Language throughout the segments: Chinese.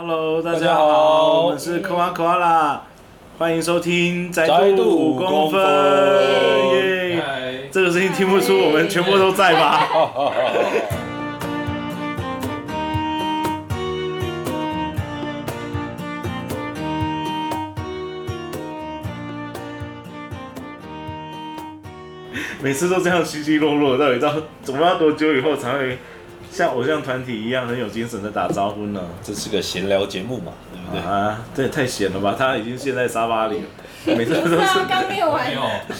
Hello，大大家好，我们是科阿科阿啦，欢迎收听宅宅度度五五公分耶！嗨，这个声音听不出我们全部都在吧？每次都这样稀稀落落，到底到怎么要多久以后才会像偶像团体一样很有精神的打招呼呢？这是个闲聊节目嘛，对不对？啊，这也太闲了吧！他已经陷在沙发里了，每次都是刚练完，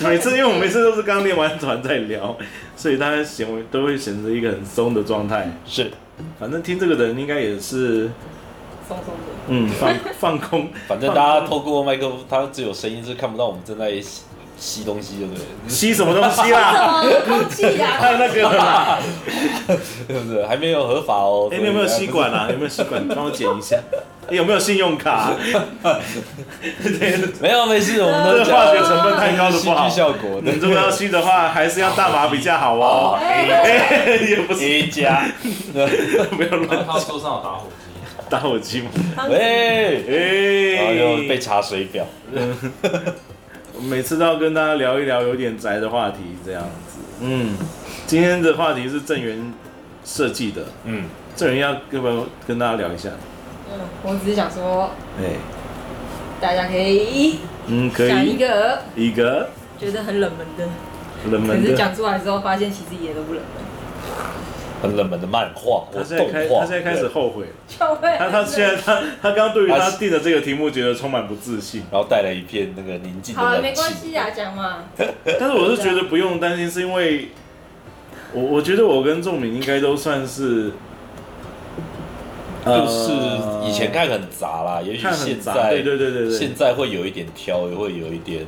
每次，因为我每次都是刚练完团在聊，所以大家显为都会显得一个很松的状态。是，反正听这个的人应该也是，松松的，嗯，放放空。反正大家透过麦克风，他只有声音，是看不到我们正在吸吸东西，对不对？吸什么东西啦？空气还有呀？那个啦，对不对？还没有合法哦。哎、你有没有吸管啊？有没有吸管？帮我剪一下。哎有没有信用卡？对，没有，没事，我们都这化学成分太高的戏不好剧效果你。如果要吸的话，还是要大麻比较好哦。哎、也不是 A 加，没有乱他桌上有打火机，打火机吗？喂，然后哎、又被查水表，每次都要跟大家聊一聊有点宅的话题，这样子。嗯，今天的话题是正源设计的，嗯，正源要要不要跟大家聊一下？嗯，我只是想说，哎、大家可以嗯，可以讲一以个一个觉得很冷门的，冷门的。可是讲出来之后，发现其实也都不冷门。很冷门的漫画或他现在动画，开他现在开始后悔了。他他现在他 他刚刚对于他定的这个题目觉得充满不自信，然后带来一片那个宁静的好了，没关系。啊，讲嘛。但是我是觉得不用担心，是因为我我觉得我跟仲敏应该都算是，就是以前看很杂啦，也许很杂，现在对对对对对，现在会有一点挑，也会有一点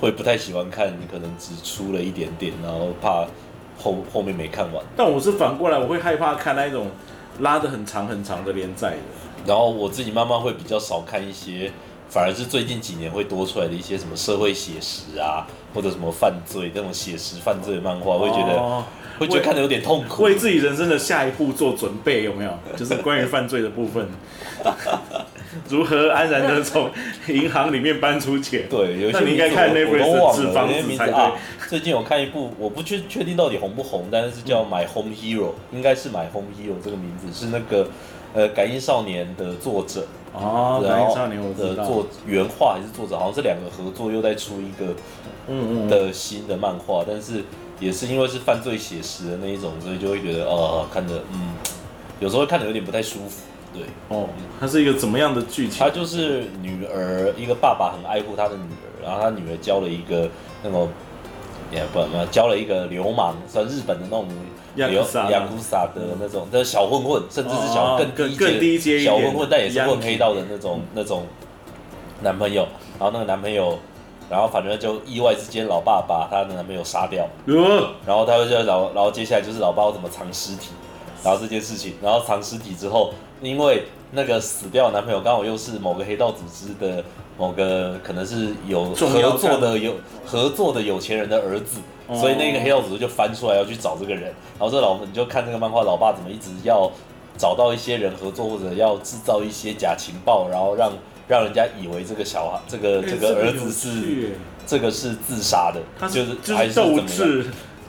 会不太喜欢看，你可能只出了一点点，然后怕后后面没看完。但我是反过来，我会害怕看那一种拉的很长很长的连载的。然后我自己慢慢会比较少看一些，反而是最近几年会多出来的一些什么社会写实啊，或者什么犯罪那种写实犯罪的漫画，会觉得哦会觉得看的有点痛苦。为自己人生的下一步做准备，有没有？就是关于犯罪的部分，如何安然的从银行里面搬出钱？对，有一你应该看名字我 Netflix 我都忘的纸房了，那些子才对名字啊。最近有看一部，我不确确定到底红不红，但是叫《My Home Hero》，应该是《My Home Hero》这个名字，是那个呃《感应少年》的作者，哦，感应少年我知道。的作原画还是作者，好像是两个合作，又在出一个嗯嗯，的新的漫画，但是也是因为是犯罪写实的那一种，所以就会觉得哦，看着嗯，有时候看着有点不太舒服。对，哦，它是一个怎么样的剧情？他？就是女儿，一个爸爸很爱护他的女儿，然后他女儿交了一个那种，也不不交了一个流氓，算日本的那种流亚库萨亚库萨的那种的小混混，甚至是小哦更低更更低阶小混混，但也是混黑道的那种那种男朋友，然后那个男朋友，然后反正就意外之间老爸把他的男朋友杀掉，呃，然后他就老，然后接下来就是老爸要怎么藏尸体，然后这件事情，然后藏尸体之后，因为那个死掉的男朋友刚好又是某个黑道组织的某个可能是有合作的有合作的有钱人的儿子，哦所以那个黑道组织就翻出来要去找这个人，然后这老你就看这个漫画，老爸怎么一直要找到一些人合作，或者要制造一些假情报，然后让让人家以为这个小孩这个这个儿子是这个是自杀的，它就是就是还是怎么样？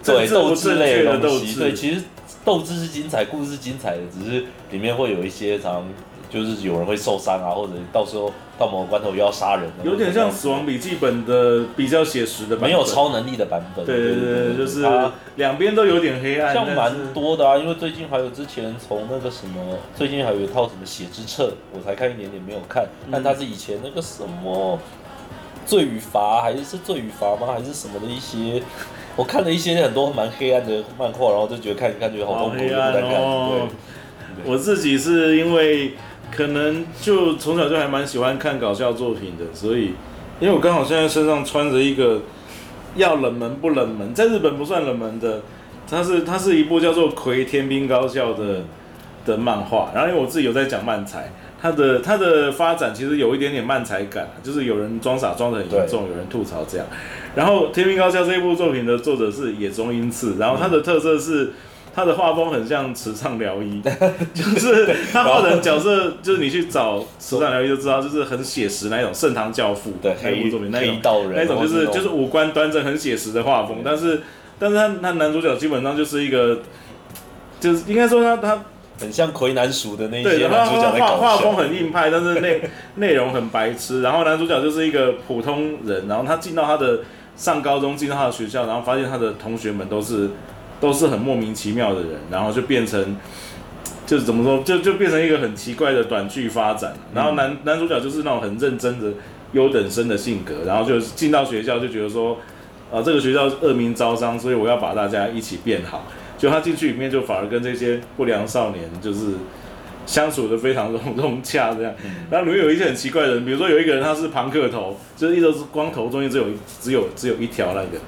对斗志类的东西，对，其实斗志是精彩，故事是精彩的，只是里面会有一些常就是有人会受伤啊，或者到时候到某个关头又要杀人了，有点像《死亡笔记本》的比较写实的版本，没有超能力的版本，对对对，对就是它两边都有点黑暗，像蛮多的啊，因为最近还有之前从那个什么，最近还有一套什么血之册，我才看一点点没有看，但它是以前那个什么罪与罚还是是罪与罚吗？还是什么的一些，我看了一些很多蛮黑暗的漫画，然后就觉得看一看觉得好痛苦，就不好黑暗再看。哦。我自己是因为可能就从小就还蛮喜欢看搞笑作品的，所以因为我刚好现在身上穿着一个要冷门不冷门，在日本不算冷门的，它是它是一部叫做《葵天兵高校》的的漫画，然后因为我自己有在讲漫才。它的它的发展其实有一点点漫才感，就是有人装傻装的很严重，有人吐槽这样。然后《天兵高校》这一部作品的作者是野中英次，然后他的特色是他的画风很像池上辽一，就是他画的角色，就是你去找池上辽一就知道，就是很写实那一种盛唐教父对那一部黑作品那一道人，那种就是就是五官端正、很写实的画风，但是但是他他男主角基本上就是一个，就是应该说他他很像魁南鼠的那一对，些男主角画画风。很硬派，但是内 内容很白痴。然后男主角就是一个普通人，然后他进到他的上高中，进到他的学校，然后发现他的同学们都是都是很莫名其妙的人，然后就变成就是怎么说，就就变成一个很奇怪的短剧发展。然后男男主角就是那种很认真的优等生的性格，然后就进到学校就觉得说，啊，这个学校恶名昭彰，所以我要把大家一起变好。就他进去里面，就反而跟这些不良少年就是相处的非常融融洽这样。然后里面有一些很奇怪的人，比如说有一个人他是庞克头，就是一直是光头，中间只有一只有只有一条那个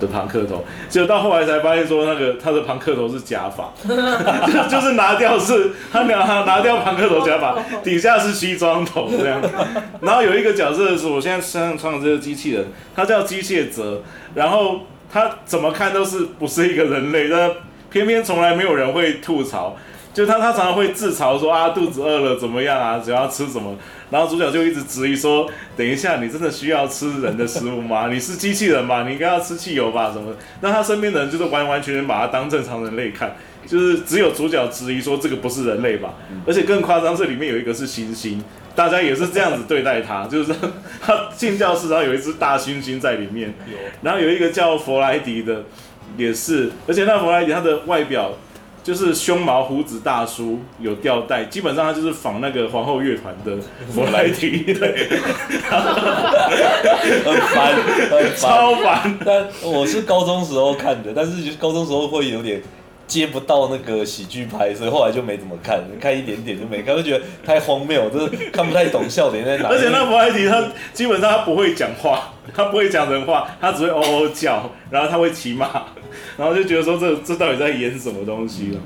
的庞克头，结果到后来才发现说那个他的庞克头是假发，就就是拿掉是他拿他拿掉庞克头假发，底下是西装头这样。然后有一个角色是我现在身上穿的这个机器人，他叫机械泽，然后他怎么看都是不是一个人类，但偏偏从来没有人会吐槽。就他，他常常会自嘲说啊，肚子饿了怎么样啊，只要吃什么。然后主角就一直质疑说，等一下，你真的需要吃人的食物吗？你是机器人吧？你应该要吃汽油吧？什么？那他身边的人就是完完全全把他当正常人类看，就是只有主角质疑说这个不是人类吧？而且更夸张，这里面有一个是猩猩，大家也是这样子对待他，就是他进教室，然后有一只大猩猩在里面，然后有一个叫弗莱迪的，也是，而且那弗莱迪他的外表就是胸毛胡子大叔，有吊带，基本上他就是仿那个皇后乐团的弗莱迪，对，很烦，很烦。超烦。但我是高中时候看的，但是就是高中时候会有点接不到那个喜剧拍，所以后来就没怎么看，看一点点就没看，就觉得太荒谬，就是看不太懂笑点在哪。而且那弗莱迪他基本上他不会讲话，他不会讲人话，他只会哦哦叫，然后他会骑马，然后就觉得说这这到底在演什么东西了。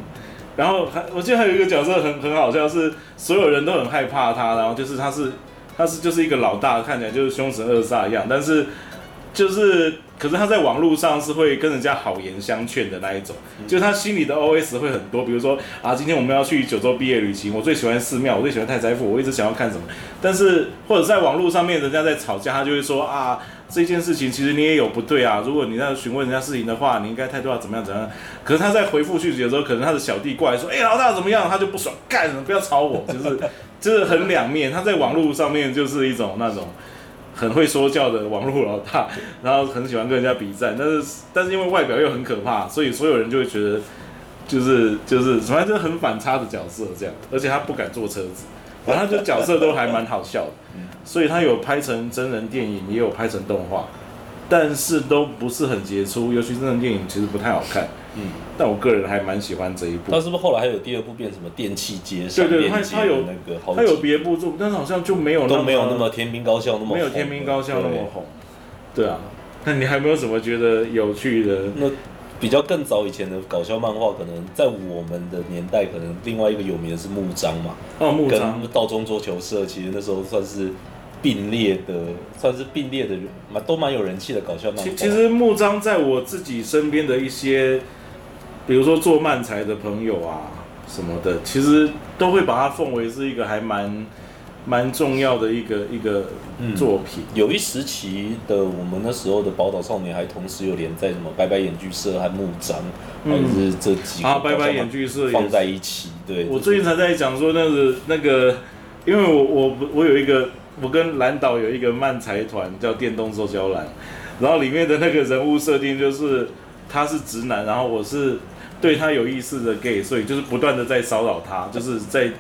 然后还我记得还有一个角色很很好笑，是所有人都很害怕他，然后就是他是他是就是一个老大，看起来就是凶神恶煞一样，但是就是可是他在网络上是会跟人家好言相劝的那一种，就是他心里的 OS 会很多，比如说啊，今天我们要去九州毕业旅行，我最喜欢寺庙，我最喜欢太宰府，我一直想要看什么，但是或者在网络上面人家在吵架，他就会说啊，这件事情其实你也有不对啊，如果你在询问人家事情的话，你应该态度要怎么样怎么样。可是他在回复讯息的时候，可能他的小弟过来说，哎、老大怎么样，他就不爽，干什么，不要吵我，就是就是很两面。他在网络上面就是一种那种。很会说教的网络老大，然后很喜欢跟人家比战，但是但是因为外表又很可怕，所以所有人就会觉得就是就是反正就是很反差的角色这样，而且他不敢坐车子，反正他就角色都还蛮好笑的，所以他有拍成真人电影，也有拍成动画，但是都不是很杰出，尤其真人电影其实不太好看，嗯，但我个人还蛮喜欢这一部。他。是不是后来还有第二部变什么电器街上对对他他有那个他有几别部作，但是好像就没有那么都没有那么天兵高校那么没有天兵高校那么红，对。啊。那你还没有什么觉得有趣的？那比较更早以前的搞笑漫画，可能在我们的年代，可能另外一个有名的是木章嘛，哦，木跟章，道中桌球社，其实那时候算是并列的，算是并列的人，蛮都蛮有人气的搞笑漫画。其其实木章在我自己身边的一些，比如说做漫才的朋友啊什么的，其实都会把它奉为是一个还蛮蛮重要的一个一个嗯作品。有一时期的我们那时候的宝岛少年，还同时有连载什么白白眼剧社和木章，嗯还是这几个啊，拜拜搞笑漫演剧社放在一起。对，我最近才在讲说那个那个，因为我我我有一个，我跟蓝岛有一个漫才团叫电动受教蓝，然后里面的那个人物设定就是他是直男，然后我是对他有意思的 gay，所以就是不断的在骚扰他，就是在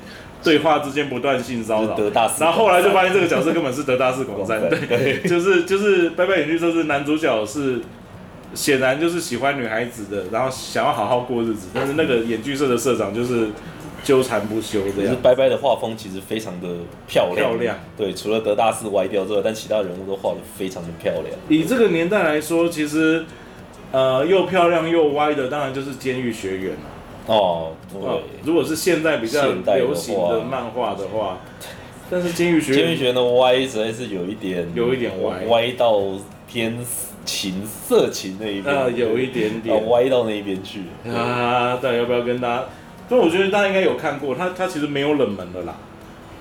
对话之间不断性骚扰。德大四然后后来就发现这个角色根本是德大四广三，对，就是就是拜拜演剧社是男主角是显然就是喜欢女孩子的，然后想要好好过日子，但是那个演剧社的社长就是纠缠不休这样。可是拜拜的画风其实非常的漂亮，漂亮。对，除了德大四歪掉之外，但其他人物都画的非常的漂亮。以这个年代来说，其实呃又漂亮又歪的，当然就是《监狱学员》了。哦，哦对，如果是现在比较现代的流行的话漫画的话，但是《监狱学园监狱》学院的歪实在是有一点，有一点歪歪到偏死情色情那一边，啊，有一点啊点歪到那一边去。啊，到底要不要跟大家？所以我觉得大家应该有看过，它它其实没有冷门的啦。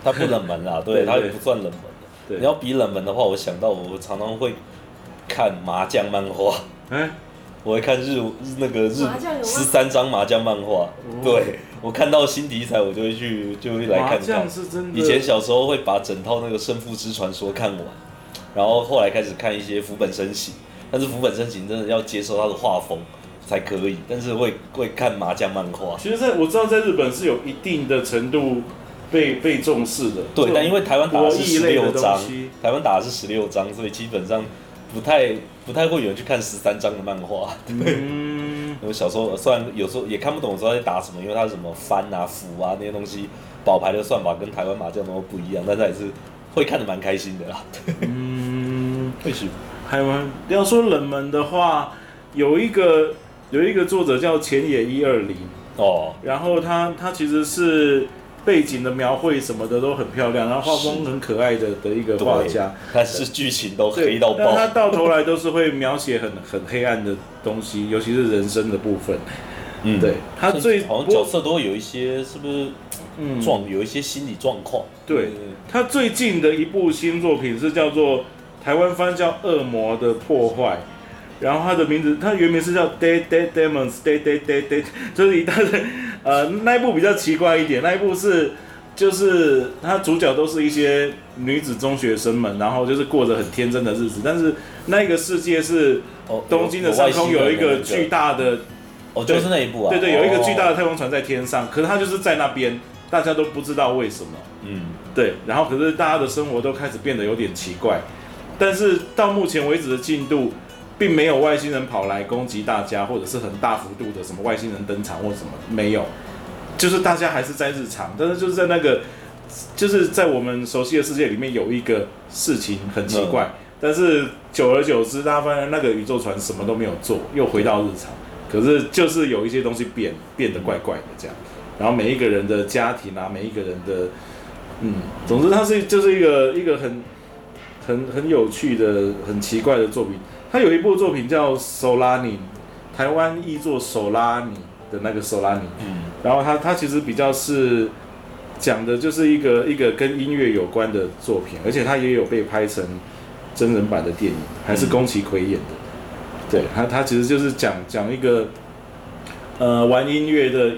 它不冷门啦，对，它也不算冷门的。对你要比冷门的话，我想到我常常会看麻将漫画，哎，我会看日日那个日十三张麻将漫画。对，我看到新题材，我就会去就会来麻看看将。是真的。以前小时候会把整套那个《胜负之传说》看完，然后后来开始看一些福本身行，但是福本身行真的要接受他的画风才可以，但是会会看麻将漫画。其实在我知道在日本是有一定的程度被被重视的。对，但因为台湾打的是十六张，台湾打的是十六张，所以基本上不太不太会有人去看十三章的漫画。嗯，我小时候虽然有时候也看不懂知道在打什么，因为它是什么翻啊、符啊那些东西，宝牌的算法跟台湾麻将都不一样，但是还是会看得蛮开心的啦。嗯，会喜还蛮要说冷门的话，有一个有一个作者叫前野一二零，哦，然后他他其实是背景的描绘什么的都很漂亮，然后画风很可爱的的一个画家。但是剧情都对，黑到但他。到头来都是会描写很很黑暗的东西，尤其是人生的部分。嗯对他最好像角色都会有一些是不是嗯状有一些心理状况？对他最近的一部新作品是叫做台湾翻叫《恶魔的破坏》，然后他的名字，他原名是叫《Dead Dead Demons》，Dead Dead Dead Dead，就是一大堆，呃，那一部比较奇怪一点，那一部是就是它主角都是一些女子中学生们，然后就是过着很天真的日子，但是那个世界是哦东京的上空有一个巨，大的，哦，就是那一部啊。对对，有一个巨大的，的太空船在天上，可是它就是在那边，大家都不知道为什么。嗯，对，然后可是大家的生活都开始变得有点奇怪，但是到目前为止的进度，并没有外星人跑来攻击大家，或者是很大幅度的什么外星人登场或什么，没有，就是大家还是在日常，但是就是在那个，就是在我们熟悉的世界里面有一个事情很奇怪，但是久而久之，大家发现那个宇宙船什么都没有做，又回到日常，可是就是有一些东西变变得怪怪的这样，然后每一个人的家庭啊，每一个人的。嗯，总之它是就是一个一个很很很有趣的、很奇怪的作品。他有一部作品叫《手拉尼》，台湾译作手拉尼的那个手拉尼。嗯，然后他他其实比较是讲的就是一个一个跟音乐有关的作品，而且他也有被拍成真人版的电影，还是宫崎葵演的。对他他其实就是讲讲一个呃玩音乐的，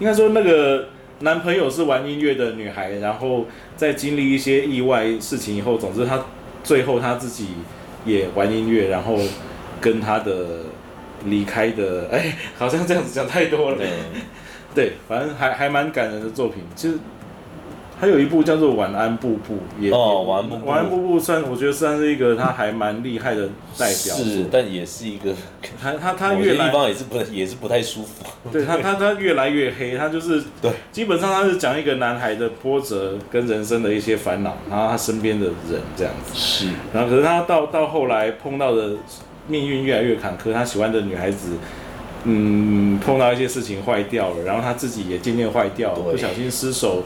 应该说那个男朋友是玩音乐的女孩，然后在经历一些意外事情以后，总之他最后他自己也玩音乐，然后跟他的离开的，哎，好像这样子讲太多了。对，对，反正还还蛮感人的作品。其实还有一部叫做《晚安布布》，也哦晚安布布晚安布布算我觉得算是一个他还蛮厉害的代表。是，但也是一个，他他他越来方也是不也是不太舒服。对他他他越来越黑，他就是对，基本上他是讲一个男孩的波折跟人生的一些烦恼，然后他身边的人这样子。是，然后可是他到到后来碰到的命运越来越坎坷，他喜欢的女孩子，嗯，碰到一些事情坏掉了，然后他自己也渐渐坏掉了，不小心失手，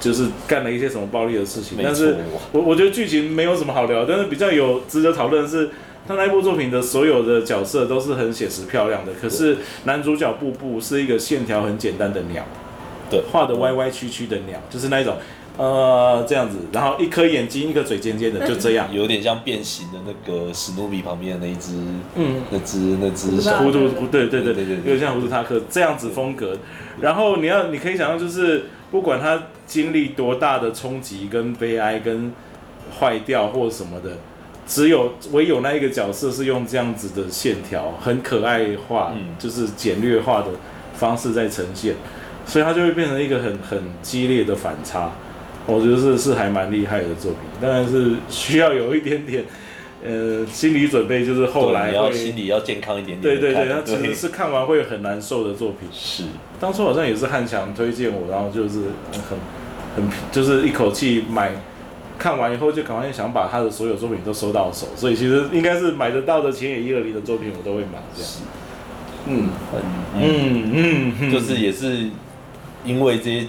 就是干了一些什么暴力的事情。但是我我觉得剧情没有什么好聊，但是比较有值得讨论的是。他那一部作品的所有的角色都是很写实漂亮的，可是男主角布布是一个线条很简单的鸟，对，画的歪歪曲曲的鸟，就是那一种，呃，这样子，然后一颗眼睛，一个嘴尖尖的，就这样。有点像变形的那个史努比旁边的那一只，嗯，那只那只糊涂，对对对对对对有点像糊涂塔克这样子风格。然后你要，你可以想象，就是不管他经历多大的冲击、跟悲哀、跟坏掉或什么的，只有唯有那一个角色是用这样子的线条，很可爱化，嗯就是简略化的方式在呈现，所以它就会变成一个很很激烈的反差。我觉得是是还蛮厉害的作品，当然是需要有一点点呃心理准备，就是后来你要心理要健康一点点。对对对，看他其实是看完会很难受的作品。是当初好像也是汉强推荐我，然后就是很很就是一口气买，看完以后就赶快想把他的所有作品都收到手，所以其实应该是买得到的前野一二零的作品我都会买这样。嗯嗯嗯，嗯嗯嗯，就是也是因为这些，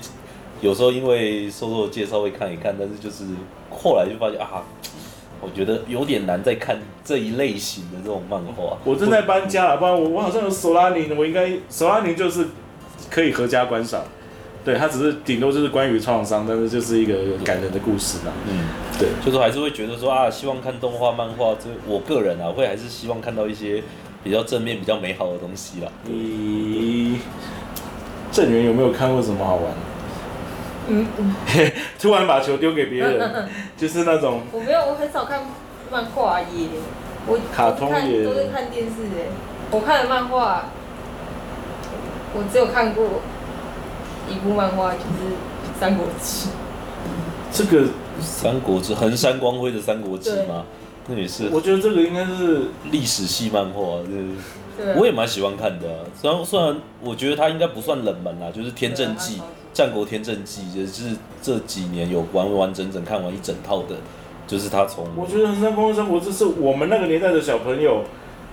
有时候因为受受介绍会看一看，但是就是后来就发现啊，我觉得有点难再看这一类型的这种漫画。我正在搬家了，不然我我好像有索拉尼，我应该索拉尼就是可以合家观赏。对，它只是顶多就是关于创伤，但是就是一个感人的故事嘛。嗯，对，就是还是会觉得说啊，希望看动画、漫画，这我个人啊，会还是希望看到一些比较正面、比较美好的东西啦。你郑源有没有看过什么好玩？突然把球丢给别人，就是那种我没有，我很少看漫画耶，我卡通都是看电视哎。我看的漫画，我只有看过一部漫画，就是《三国志》。这个，《三国志》横山光辉的《三国志》吗？那也是我觉得这个应该是历史系漫画，就是我也蛮喜欢看的啊、虽然虽然我觉得它应该不算冷门啦，就是《天正纪》对啊它超级战国天正纪》，也是这几年有完完整整看完一整套的，就是他从我觉得《横山公生活》这是我们那个年代的小朋友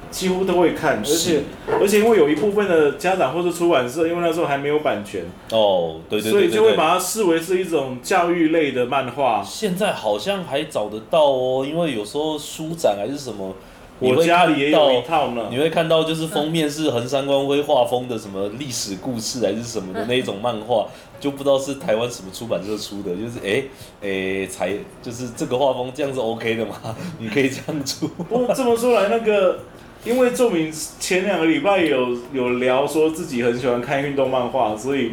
几乎都会看，而且而且因为有一部分的家长或者出版社，因为那时候还没有版权，哦，对对所对对。对，以就会把它视为是一种教育类的漫画。现在好像还找得到哦，因为有时候书展还是什么，你我家里也有一套呢你。会看到就是封面是横山光辉画风的什么历史故事还是什么的那一种漫画，就不知道是台湾什么出版社出的，就是哎哎才就是这个画风这样是 OK 的吗？你可以这样出。不这么说来，那个因为仲明前两个礼拜有有聊说自己很喜欢看运动漫画，所以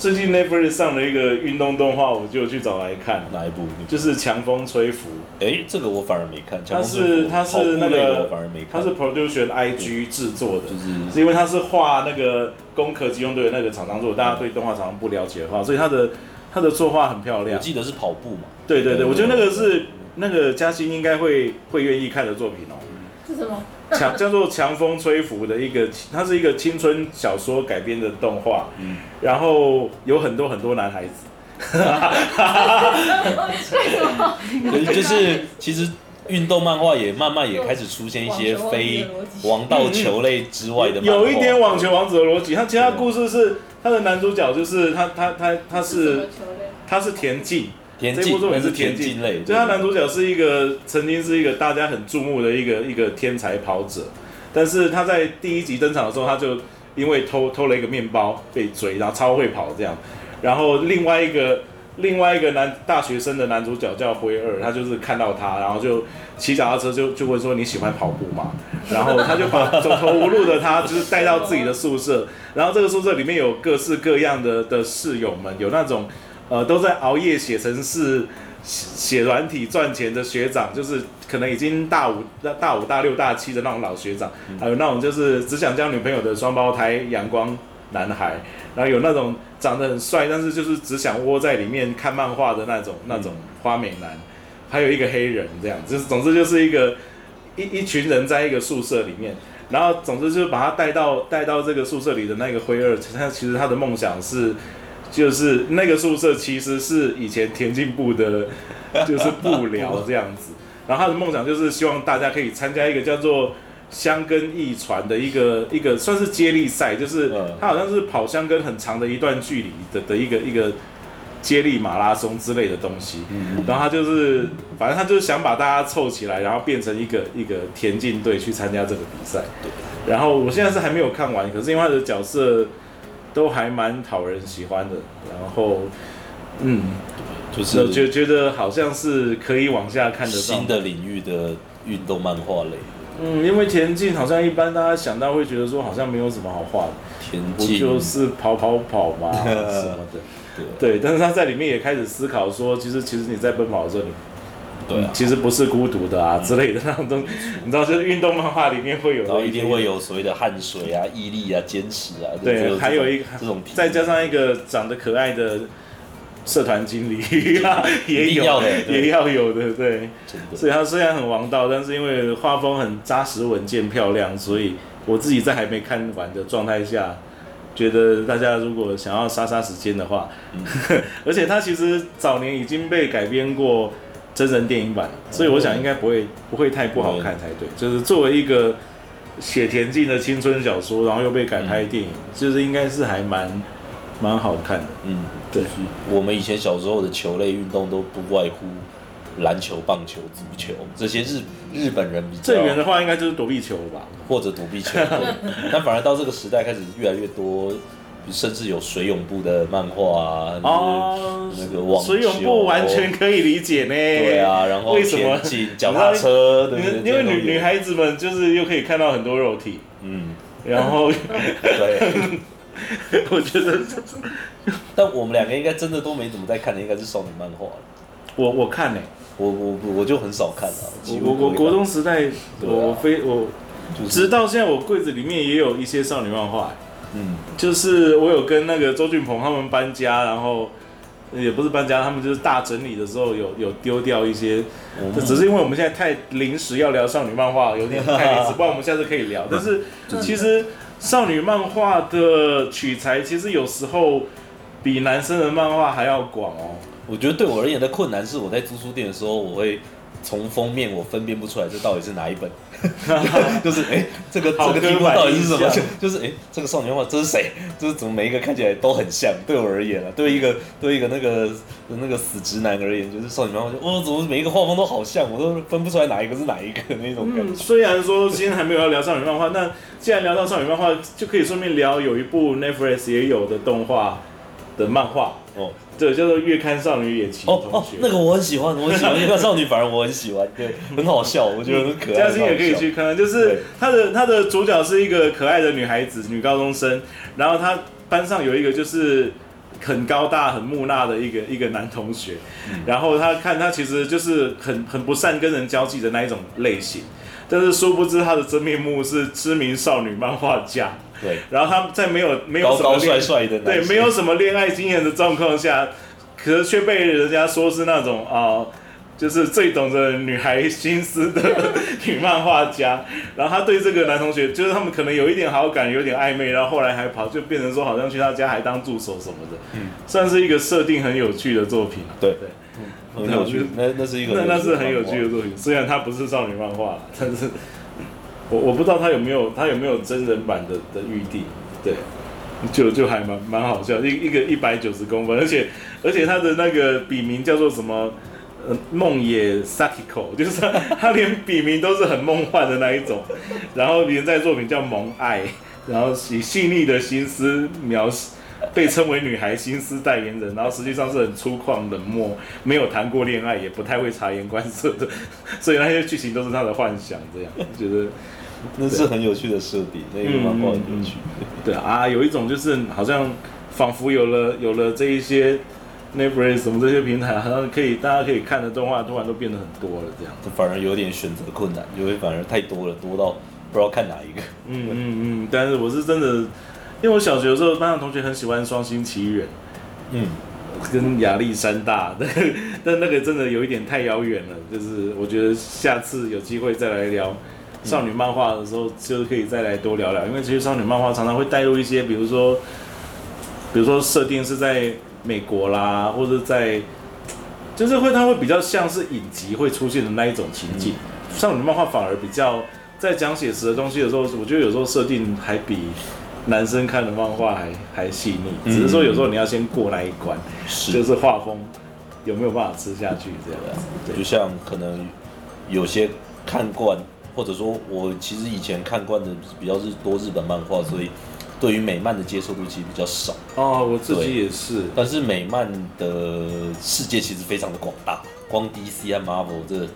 最近 Netflix 上了一个运动动画，我就去找来看，哪一部？就是《强风吹拂》。哎，这个我反而没看。它是它是那个反而没看。它是 Production IG 制作的，就是是因为它是画那个攻壳机动队的那个厂商做的，大家对动画厂商不了解的话，所以它的它的作画很漂亮。我记得是跑步嘛。对对对，对我觉得那个是那个嘉欣应该会会愿意看的作品哦。是什么？强叫做《强风吹拂》的一个，它是一个青春小说改编的动画，嗯然后有很多很多男孩子，对，就是其实运动漫画也慢慢也开始出现一些非王道球类之外的。有一点网球王子的逻辑。它其他故事是它的男主角就是他他他他是？他是田径，这部作品是是田径类，就他男主角是一个曾经是一个大家很注目的一个一个天才跑者，但是他在第一集登场的时候，他就因为偷偷了一个面包被追，然后超会跑这样。然后另外一个另外一个男大学生的男主角叫辉二，他就是看到他，然后就骑脚踏车就就问说你喜欢跑步吗？然后他就把走投无路的他就是带到自己的宿舍，然后这个宿舍里面有各式各样的的室友们，有那种呃都在熬夜写程式。写软体赚钱的学长，就是可能已经大五、大大五、大六、大七的那种老学长，还有那种就是只想交女朋友的双胞胎阳光男孩，然后有那种长得很帅，但是就是只想窝在里面看漫画的那种那种花美男，还有一个黑人，这样，就是总之就是一个一一群人在一个宿舍里面，然后总之就是把他带到带到这个宿舍里的那个灰二，他其实他的梦想是。就是那个宿舍其实是以前田径部的，就是部僚这样子。然后他的梦想就是希望大家可以参加一个叫做香根驿传的一个一个算是接力赛，就是嗯他好像是跑香根很长的一段距离的的一个一个接力马拉松之类的东西。嗯然后他就是，反正他就是想把大家凑起来，然后变成一个一个田径队去参加这个比赛。然后我现在是还没有看完，可是因为他的角色都还蛮讨人喜欢的，然后嗯，就是我觉觉得好像是可以往下看得到。新的领域的运动漫画类，嗯，因为田径好像一般大家想到会觉得说好像没有什么好画的，田不径就是跑跑跑嘛 什么的。对。对，但是他在里面也开始思考说，其实其实你在奔跑的时候，你对啊，其实不是孤独的啊之类的那种。东西，你知道，就是运动漫画里面会有的，然后一定会有所谓的汗水啊、毅力啊、坚持啊，对，还有一个这种再加上一个长得可爱的社团经理 也有也要有的，对。所以他虽然很王道，但是因为画风很扎实、稳健、漂亮，所以我自己在还没看完的状态下，觉得大家如果想要杀杀时间的话，而且它其实早年已经被改编过真人电影版，所以我想应该不会不会太不好看才对。就是作为一个写田径的青春小说，然后又被改拍电影，就是应该是还蛮蛮好看的。嗯，对，我们以前小时候的球类运动都不外乎篮球、棒球、足球这些日日本人比较正源的话应该就是躲避球吧？或者躲避球，但反而到这个时代开始越来越多，甚至有水泳部的漫画啊，哦，那个网球。水泳部完全可以理解呢。对啊，然后为什么？脚踏车，对 不对？因为因为女女孩子们就是又可以看到很多肉体，嗯，然后 对。我觉得但我们两个应该真的都没怎么在看的，应该是少女漫画。了。我我看呢、我我我就很少看啊，几乎不会看。我我我国中时代，我非我就是。直到现在，我柜子里面也有一些少女漫画、嗯就是我有跟那个周俊鹏他们搬家，然后也不是搬家，他们就是大整理的时候有有丢掉一些，只是因为我们现在太临时要聊少女漫画，有点太临时，不然我们下次可以聊。但是其实少女漫画的取材其实有时候比男生的漫画还要广哦。我觉得对我而言的困难是，我在租书店的时候，我会从封面我分辨不出来这到底是哪一本，就是哎、这个好这个题目到底是什么？就 就是哎、这个少女漫画这是谁？就是怎么每一个看起来都很像？对我而言啊，对一个对一个那个那个死直男而言，就是少女漫画就哦，怎么每一个画风都好像，我都分不出来哪一个是哪一个那种感嗯，觉。虽然说今天还没有要聊少女漫画，那既然聊到少女漫画，就可以顺便聊有一部 Netflix 也有的动画的漫画，哦对，叫做《月刊少女野崎哦哦》，那个我很喜欢，我很喜欢月刊少女，反而我很喜欢，对，很好笑，我觉得很可爱。嘉欣也可以去看，就是对她的她的主角是一个可爱的女孩子，女高中生，然后她班上有一个就是很高大、很木讷的一个一个男同学，嗯然后他看他其实就是很很不善跟人交际的那一种类型，但是殊不知他的真面目是知名少女漫画家。对，然后他在没有没有什么恋帅帅的对，没有什么恋爱经验的状况下，可是却被人家说是那种啊、就是最懂得女孩心思的 女漫画家。然后他对这个男同学，就是他们可能有一点好感，有点暧昧，然后后来还跑就变成说好像去他家还当助手什么的，嗯。算是一个设定很有趣的作品。对。对，很有趣，那那是一个那那是很有趣的作品，虽然它不是少女漫画，但是我我不知道他有没有他有没有真人版的的预定，对，就就还蛮蛮好笑，一一个一百九十公分，而且而且他的那个笔名叫做什么？呃，梦野 Sakiko，就是他他连笔名都是很梦幻的那一种，然后连载作品叫《萌爱》，然后以细腻的心思描写，被称为女孩心思代言人，然后实际上是很粗犷冷漠，没有谈过恋爱，也不太会察言观色的，所以那些剧情都是他的幻想，这样觉得 那是很有趣的设定，那个漫画很有趣。对啊，有一种就是好像仿佛有了有了这一些 Netflix 什么这些平台，好像可以大家可以看的动画突然都变得很多了，这样。反而有点选择困难，因为反而太多了，多到不知道看哪一个。嗯嗯嗯，但是我是真的，因为我小学的时候班上同学很喜欢《双星奇缘》。嗯，跟亚历山大，但但那个真的有一点太遥远了。就是我觉得下次有机会再来聊少女漫画的时候，就可以再来多聊聊。因为其实少女漫画常常会带入一些，比如说，比如说设定是在美国啦，或者在，就是会它会比较像是影集会出现的那一种情境。少女漫画反而比较在讲写实的东西的时候，我觉得有时候设定还比男生看的漫画还还细腻。只是说有时候你要先过那一关。就是是画风有没有办法吃下去这样子。对就像可能有些看惯，或者说我其实以前看惯的比较是多日本漫画，所以对于美漫的接受度其实比较少。哦，我自己也是。但是美漫的世界其实非常的广大，光 DC 和 Marvel 这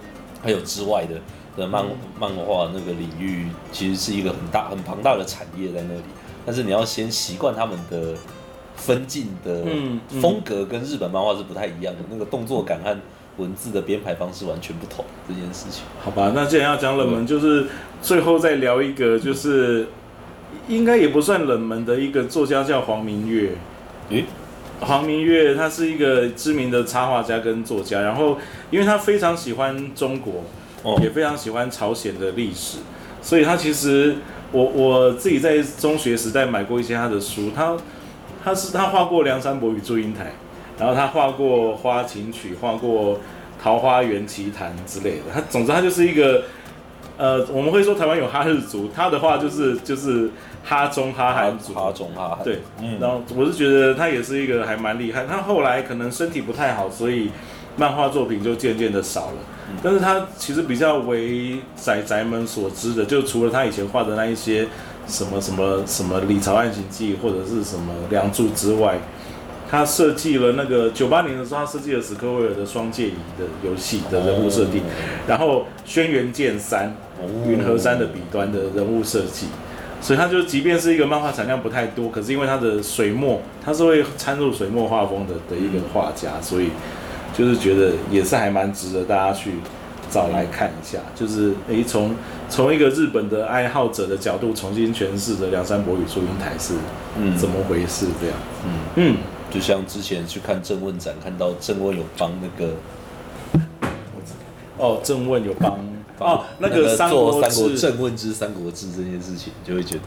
还有之外的的漫漫画那个领域，其实是一个很大很庞大的产业在那里。但是你要先习惯他们的分镜的风格，跟日本漫画是不太一样的，那个动作感和文字的编排方式完全不同。这件事情，好吧，那既然要讲冷门，就是最后再聊一个，就是应该也不算冷门的一个作家叫黄明月。诶、黄明月他是一个知名的插画家跟作家，然后因为他非常喜欢中国，哦也非常喜欢朝鲜的历史，所以他其实我我自己在中学时代买过一些他的书，他他是他画过《梁山伯与祝英台》，然后他画过《花琴曲》，画过《桃花源奇谭》之类的。他总之他就是一个呃，我们会说台湾有哈日族，他的话就是就是哈中哈韩族，哈中哈韩，对，嗯，然后我是觉得他也是一个还蛮厉害。他后来可能身体不太好，所以漫画作品就渐渐的少了。但是他其实比较为宅宅们所知的，就除了他以前画的那一些什么什么什么《李朝暗行记》或者是什么《梁祝》之外，他设计了那个九八年的时候，他设计了史克威尔的《双界仪》的游戏的人物设定，然后《轩辕剑三》云和山的笔端的人物设计。所以他就即便是一个漫画产量不太多，可是因为他的水墨，他是会掺入水墨画风的的一个画家，所以就是觉得也是还蛮值得大家去找来看一下。就是诶，从从一个日本的爱好者的角度重新诠释的梁山伯与祝英台是嗯。怎么回事这样。嗯，嗯，就像之前去看正问展，看到正问有帮那个哦，正问有帮。哦，那个三国做三国志正问之三国志这件事情，就会觉得。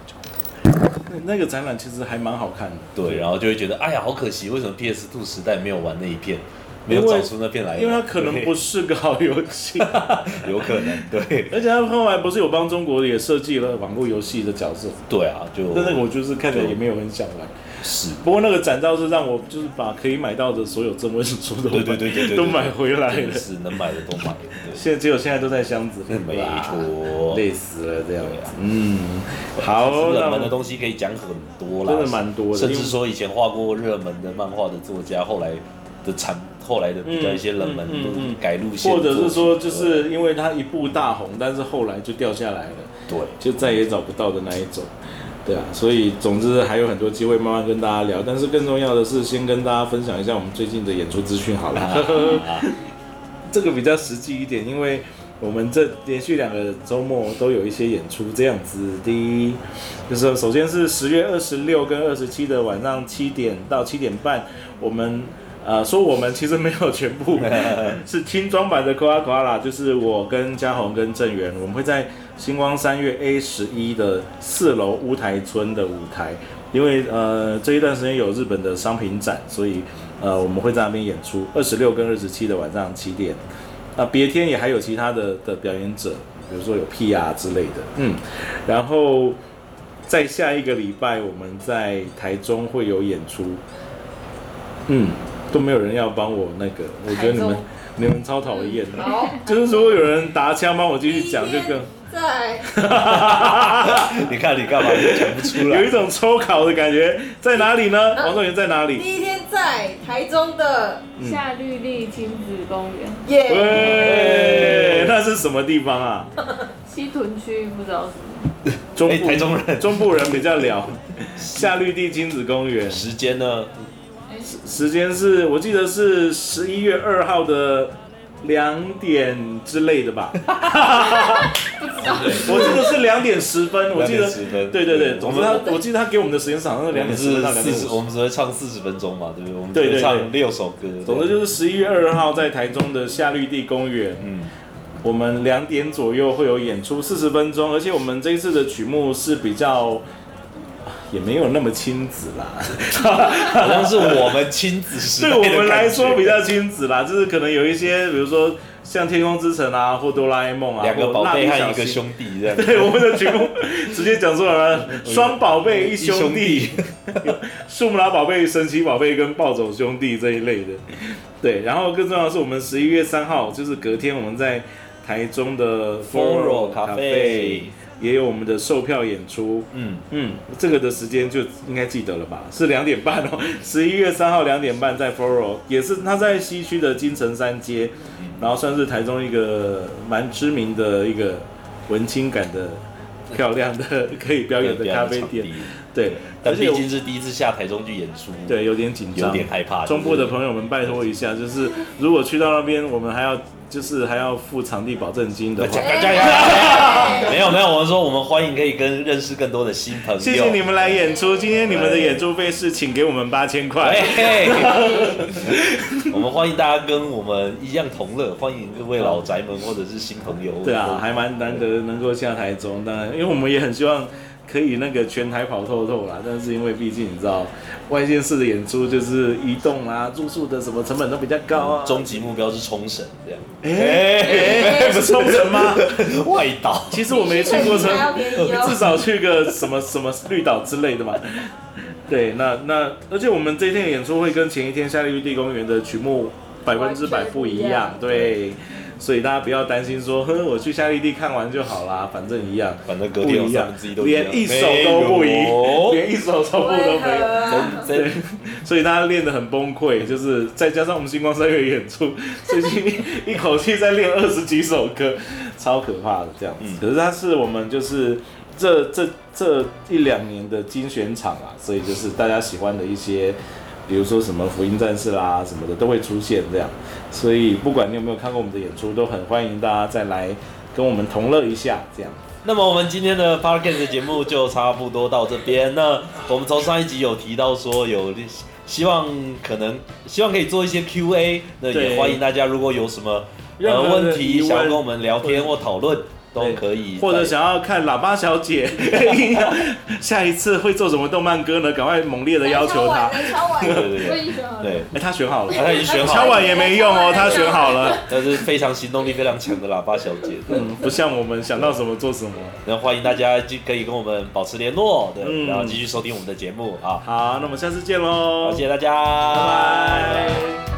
那个展览其实还蛮好看的。对，然后就会觉得哎呀好可惜，为什么 PS Two 时代没有玩那一片，没有找出那片来玩？因为它可能不是个好游戏，有可能，对而且他后来不是有帮中国也设计了网络游戏的角色，对啊，就但那个我就是看着也没有很想玩。是不过那个展照是让我就是把可以买到的所有正文书都对买对对对对，都买回来了。是能买的都买，对，现在只有现在都在箱子里，没错。累死了这样。嗯，好，热门的东西可以讲很多啦，真的蛮多的甚至说以前画过热门的漫画的作家，后来的产，后来的比较一些冷门的改路线或者是说，就是因为他一部大红，但是后来就掉下来了，对，就再也找不到的那一种。对啊，所以总之还有很多机会慢慢跟大家聊，但是更重要的是先跟大家分享一下我们最近的演出资讯好了。啊 这个比较实际一点，因为我们这连续两个周末都有一些演出，这样子。第一，就是首先是十月二十六跟二十七的晚上七点到七点半，我们呃说我们其实没有全部，是轻装版的 k o a k o a 啦，就是我跟嘉宏跟郑源，我们会在星光三月 A 十一的四楼乌台村的舞台，因为呃这一段时间有日本的商品展，所以呃我们会在那边演出，二十六跟二十七的晚上七点。那别天也还有其他的的表演者，比如说有 P.R. 之类的，嗯，然后在下一个礼拜我们在台中会有演出，嗯，都没有人要帮我那个，我觉得你们你们超讨厌的，好，就是如果有人答枪帮我继续讲就更。在。你看你干嘛就讲不出来。有一？种抽考的感觉，在哪里呢？王仲元在哪里？第一天在台中的。夏绿丽亲子公园，耶，喂，那是什么地方啊？西屯区不知道是哎中部。台中人。中部人比较了。夏绿地亲子公园，时间呢？时间是我记得是十一月二号的两点之类的吧。我记得是两点十分，我记得2点10分对对对，总之他我记得他给我们的时间是好像是两点十分到两，点五十我。们只会唱四十分钟嘛，对不对？我们只会对对对唱六首歌。总之就是十一月二号在台中的夏绿地公园，嗯，我们两点左右会有演出四十分钟，而且我们这一次的曲目是比较。也没有那么亲子啦，好像是我们亲子时代对我们来说比较亲子啦，就是可能有一些，比如说像《天空之城》啊，或哆啦 A 梦啊，两个或宝贝和一个兄弟这样。对，我们的节目直接讲出来了，双宝贝一兄弟，树木拉宝贝、神奇宝贝跟暴走兄弟这一类的。对，然后更重要的是，我们十一月三号就是隔天，我们在台中的 Foro 咖 Cafe 也有我们的售票演出。嗯，嗯，这个的时间就应该记得了吧？是两点半哦，十一月三号两点半在 Foro，也是他在西区的金城三街，然后算是台中一个蛮知名的一个文青感的、漂亮的可以表演的咖啡店。对，但毕而且我竟是第一次下台中去演出，，对有点紧张，有点害怕。中部的朋友们拜托一下，就是如果去到那边，我们还要就是还要付场地保证金的话。没有没有，我们说我们欢迎可以跟认识更多的新朋友。谢谢你们来演出，今天你们的演出费是请给我们八千块。我们欢迎大家跟我们一样同乐，欢迎各位老宅们或者是新朋友。对啊，还蛮难得能够下台中，当然，因为我们也很希望可以那个全台跑透透啦，但是因为毕竟你知道，外县市的演出就是移动啊、住宿的什么成本都比较高啊。终极目标是冲绳这样。哎哎，不是冲绳吗？外岛，其实我没去过至少去个什么什么绿岛之类的嘛。对，那那而且我们这一天的演出会跟前一天夏绿地公园的曲目百分之百不一样，对。所以大家不要担心说，呵，我去夏利蒂看完就好啦，反正一样，反正隔天一样。连一首都不一连一首重复都为没有。所以大家练得很崩溃，就是再加上我们星光三月演出，最近一口气在练二十几首歌，超可怕的这样子。嗯。可是它是我们就是这这这一两年的精选场啊，所以就是大家喜欢的一些，比如说什么福音战士啦什么的都会出现这样。所以不管你有没有看过我们的演出，都很欢迎大家再来跟我们同乐一下这样。那么我们今天的 podcast 的节目就差不多到这边。那我们从上一集有提到说有希望可能希望可以做一些 Q&A，那也欢迎大家如果有什么呃问题想要跟我们聊天或讨论，都可以。或者想要看喇叭小姐，下一次会做什么动漫歌呢？赶快猛烈的要求她。能敲碗，对对对哎、他选好了，他已经选好了，敲碗也没用哦，他选好了。但是非常行动力非常强的喇叭小姐。嗯，不像我们想到什么做什么。然后欢迎大家就可以跟我们保持联络，对，嗯然后继续收听我们的节目啊。好，那我们下次见喽，好，谢谢大家，拜拜。